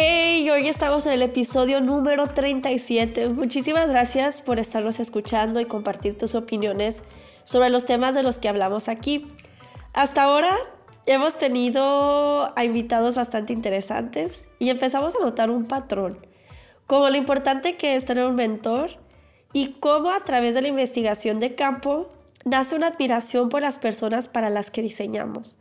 Hey, hoy estamos en el episodio número 37. Muchísimas gracias por estarnos escuchando y compartir tus opiniones sobre los temas de los que hablamos aquí. Hasta ahora hemos tenido a invitados bastante interesantes y empezamos a notar un patrón, como lo importante que es tener un mentor y cómo a través de la investigación de campo nace una admiración por las personas para las que diseñamos.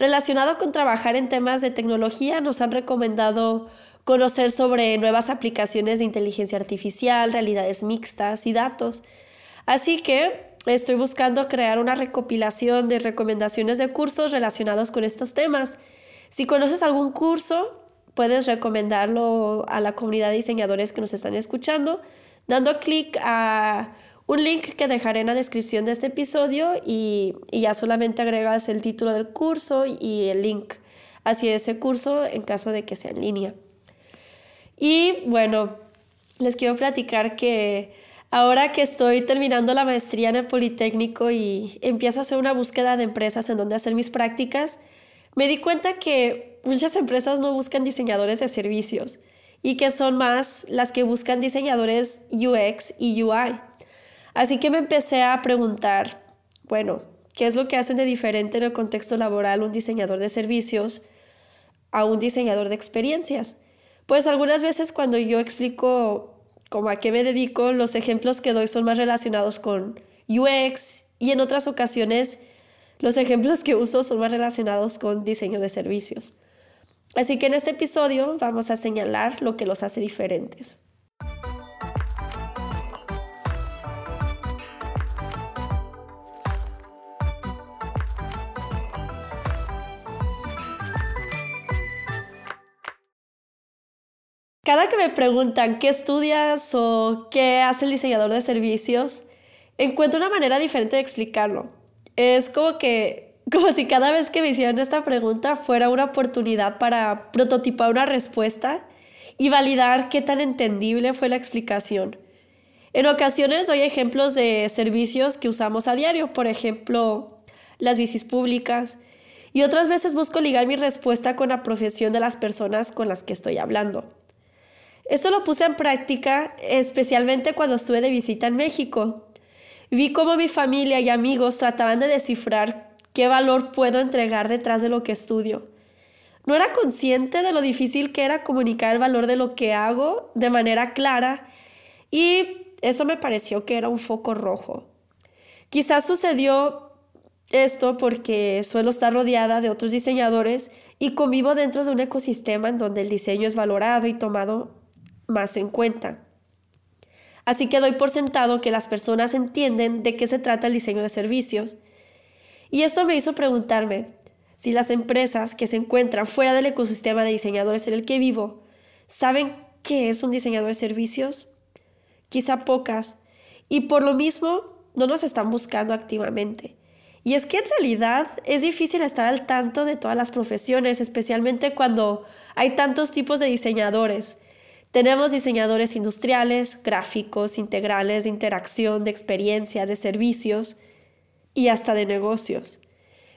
Relacionado con trabajar en temas de tecnología, nos han recomendado conocer sobre nuevas aplicaciones de inteligencia artificial, realidades mixtas y datos. Así que estoy buscando crear una recopilación de recomendaciones de cursos relacionados con estos temas. Si conoces algún curso, puedes recomendarlo a la comunidad de diseñadores que nos están escuchando, dando clic a un link que dejaré en la descripción de este episodio y, ya solamente agregas el título del curso y el link hacia ese curso en caso de que sea en línea. Y bueno, les quiero platicar que ahora que estoy terminando la maestría en el Politécnico y empiezo a hacer una búsqueda de empresas en donde hacer mis prácticas, me di cuenta que muchas empresas no buscan diseñadores de servicios y que son más las que buscan diseñadores UX y UI. Así que me empecé a preguntar, bueno, ¿qué es lo que hacen de diferente en el contexto laboral un diseñador de servicios a un diseñador de experiencias? Pues algunas veces cuando yo explico cómo a qué me dedico, los ejemplos que doy son más relacionados con UX y en otras ocasiones los ejemplos que uso son más relacionados con diseño de servicios. Así que en este episodio vamos a señalar lo que los hace diferentes. Cada que me preguntan qué estudias o qué hace el diseñador de servicios, encuentro una manera diferente de explicarlo. Es como que, como si cada vez que me hicieran esta pregunta fuera una oportunidad para prototipar una respuesta y validar qué tan entendible fue la explicación. En ocasiones doy ejemplos de servicios que usamos a diario, por ejemplo, las bicis públicas, y otras veces busco ligar mi respuesta con la profesión de las personas con las que estoy hablando. Esto lo puse en práctica especialmente cuando estuve de visita en México. Vi cómo mi familia y amigos trataban de descifrar qué valor puedo entregar detrás de lo que estudio. No era consciente de lo difícil que era comunicar el valor de lo que hago de manera clara y eso me pareció que era un foco rojo. Quizás sucedió esto porque suelo estar rodeada de otros diseñadores y convivo dentro de un ecosistema en donde el diseño es valorado y tomado más en cuenta. Así que doy por sentado que las personas entienden de qué se trata el diseño de servicios. Y esto me hizo preguntarme si las empresas que se encuentran fuera del ecosistema de diseñadores en el que vivo saben qué es un diseñador de servicios. Quizá pocas. Y por lo mismo no nos están buscando activamente. Y es que en realidad es difícil estar al tanto de todas las profesiones, especialmente cuando hay tantos tipos de diseñadores tenemos diseñadores industriales, gráficos, integrales, de interacción, de experiencia, de servicios y hasta de negocios.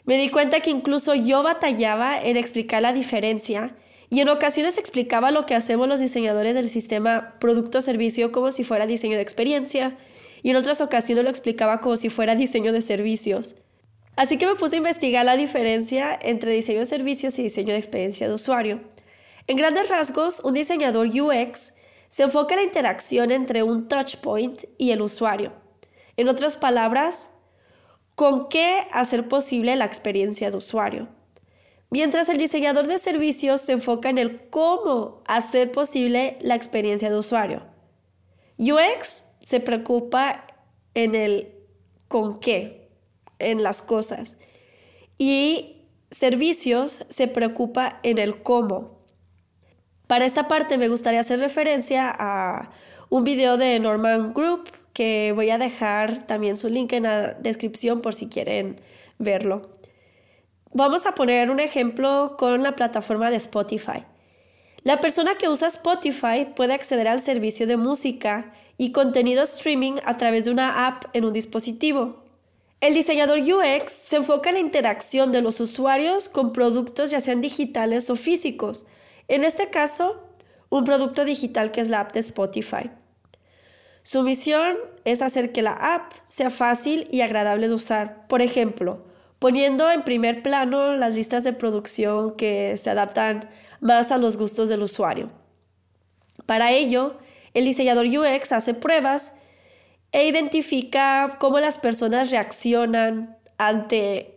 Me di cuenta que incluso yo batallaba en explicar la diferencia y en ocasiones explicaba lo que hacemos los diseñadores del sistema producto-servicio como si fuera diseño de experiencia y en otras ocasiones lo explicaba como si fuera diseño de servicios. Así que me puse a investigar la diferencia entre diseño de servicios y diseño de experiencia de usuario. En grandes rasgos, un diseñador UX se enfoca en la interacción entre un touchpoint y el usuario. En otras palabras, con qué hacer posible la experiencia de usuario. Mientras el diseñador de servicios se enfoca en el cómo hacer posible la experiencia de usuario. UX se preocupa en el con qué, en las cosas. Y servicios se preocupa en el cómo. Para esta parte me gustaría hacer referencia a un video de Norman Group que voy a dejar también su link en la descripción por si quieren verlo. Vamos a poner un ejemplo con la plataforma de Spotify. La persona que usa Spotify puede acceder al servicio de música y contenido streaming a través de una app en un dispositivo. El diseñador UX se enfoca en la interacción de los usuarios con productos ya sean digitales o físicos. En este caso, un producto digital que es la app de Spotify. Su misión es hacer que la app sea fácil y agradable de usar. Por ejemplo, poniendo en primer plano las listas de producción que se adaptan más a los gustos del usuario. Para ello, el diseñador UX hace pruebas e identifica cómo las personas reaccionan ante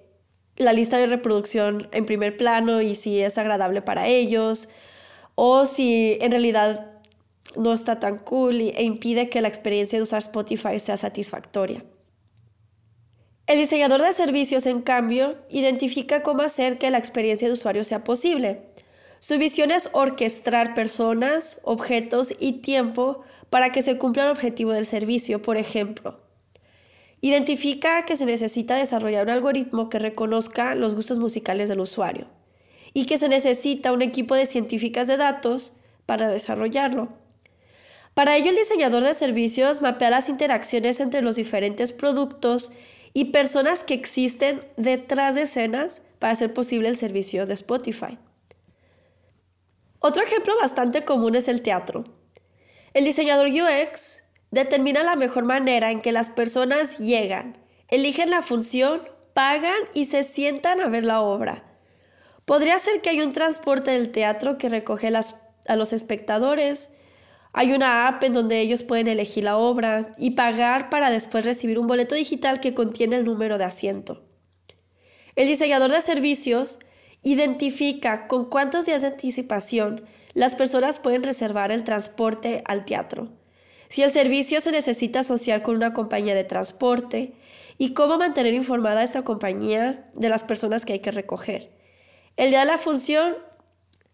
la lista de reproducción en primer plano y si es agradable para ellos o si en realidad no está tan cool e impide que la experiencia de usar Spotify sea satisfactoria. El diseñador de servicios, en cambio, identifica cómo hacer que la experiencia de usuario sea posible. Su visión es orquestar personas, objetos y tiempo para que se cumpla el objetivo del servicio, por ejemplo. Identifica que se necesita desarrollar un algoritmo que reconozca los gustos musicales del usuario y que se necesita un equipo de científicas de datos para desarrollarlo. Para ello, el diseñador de servicios mapea las interacciones entre los diferentes productos y personas que existen detrás de escenas para hacer posible el servicio de Spotify. Otro ejemplo bastante común es el teatro. El diseñador UX determina la mejor manera en que las personas llegan, eligen la función, pagan y se sientan a ver la obra. Podría ser que hay un transporte del teatro que recoge a los espectadores, hay una app en donde ellos pueden elegir la obra y pagar para después recibir un boleto digital que contiene el número de asiento. El diseñador de servicios identifica con cuántos días de anticipación las personas pueden reservar el transporte al teatro, si el servicio se necesita asociar con una compañía de transporte y cómo mantener informada a esta compañía de las personas que hay que recoger. El día de la función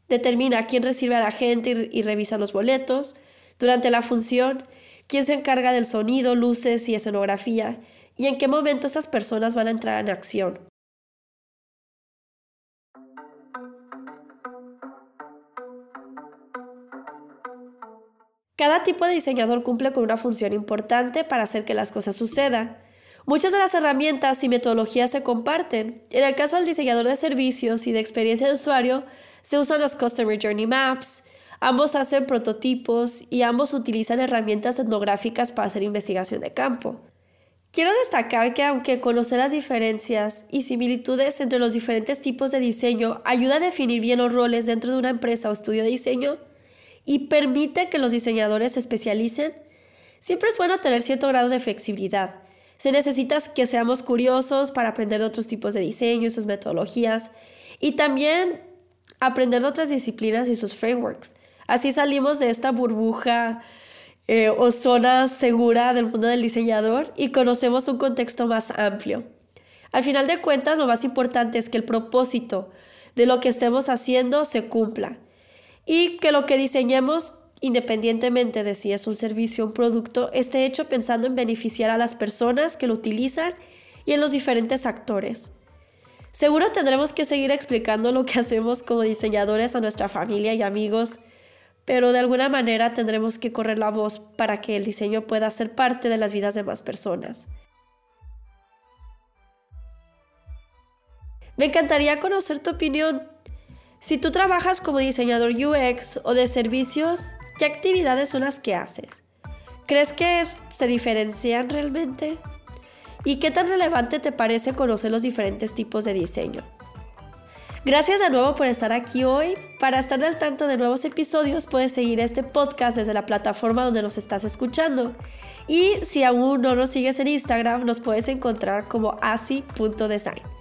determina quién recibe a la gente y, y revisa los boletos, durante la función, quién se encarga del sonido, luces y escenografía, y en qué momento estas personas van a entrar en acción. Cada tipo de diseñador cumple con una función importante para hacer que las cosas sucedan. Muchas de las herramientas y metodologías se comparten. En el caso del diseñador de servicios y de experiencia de usuario, se usan los Customer Journey Maps, Ambos hacen prototipos y ambos utilizan herramientas etnográficas para hacer investigación de campo. Quiero destacar que aunque conocer las diferencias y similitudes entre los diferentes tipos de diseño ayuda a definir bien los roles dentro de una empresa o estudio de diseño y permite que los diseñadores se especialicen, siempre es bueno tener cierto grado de flexibilidad. Se necesita que seamos curiosos para aprender de otros tipos de diseño y sus metodologías y también aprender de otras disciplinas y sus frameworks. Así salimos de esta burbuja eh, o zona segura del mundo del diseñador y conocemos un contexto más amplio. Al final de cuentas, lo más importante es que el propósito de lo que estemos haciendo se cumpla y que lo que diseñemos, independientemente de si es un servicio o un producto, esté hecho pensando en beneficiar a las personas que lo utilizan y en los diferentes actores. Seguro tendremos que seguir explicando lo que hacemos como diseñadores a nuestra familia y amigos pero de alguna manera tendremos que correr la voz para que el diseño pueda ser parte de las vidas de más personas. Me encantaría conocer tu opinión. Si tú trabajas como diseñador UX o de servicios, ¿qué actividades son las que haces? ¿Crees que se diferencian realmente? ¿Y qué tan relevante te parece conocer los diferentes tipos de diseño? Gracias de nuevo por estar aquí hoy. Para estar al tanto de nuevos episodios puedes seguir este podcast desde la plataforma donde nos estás escuchando. Y si aún no nos sigues en Instagram, nos puedes encontrar como asi.design.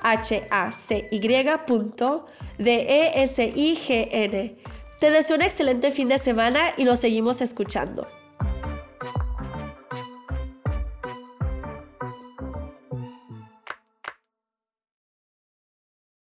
H-A-C-Y.D-E-S-I-G-N. Te deseo un excelente fin de semana y nos seguimos escuchando.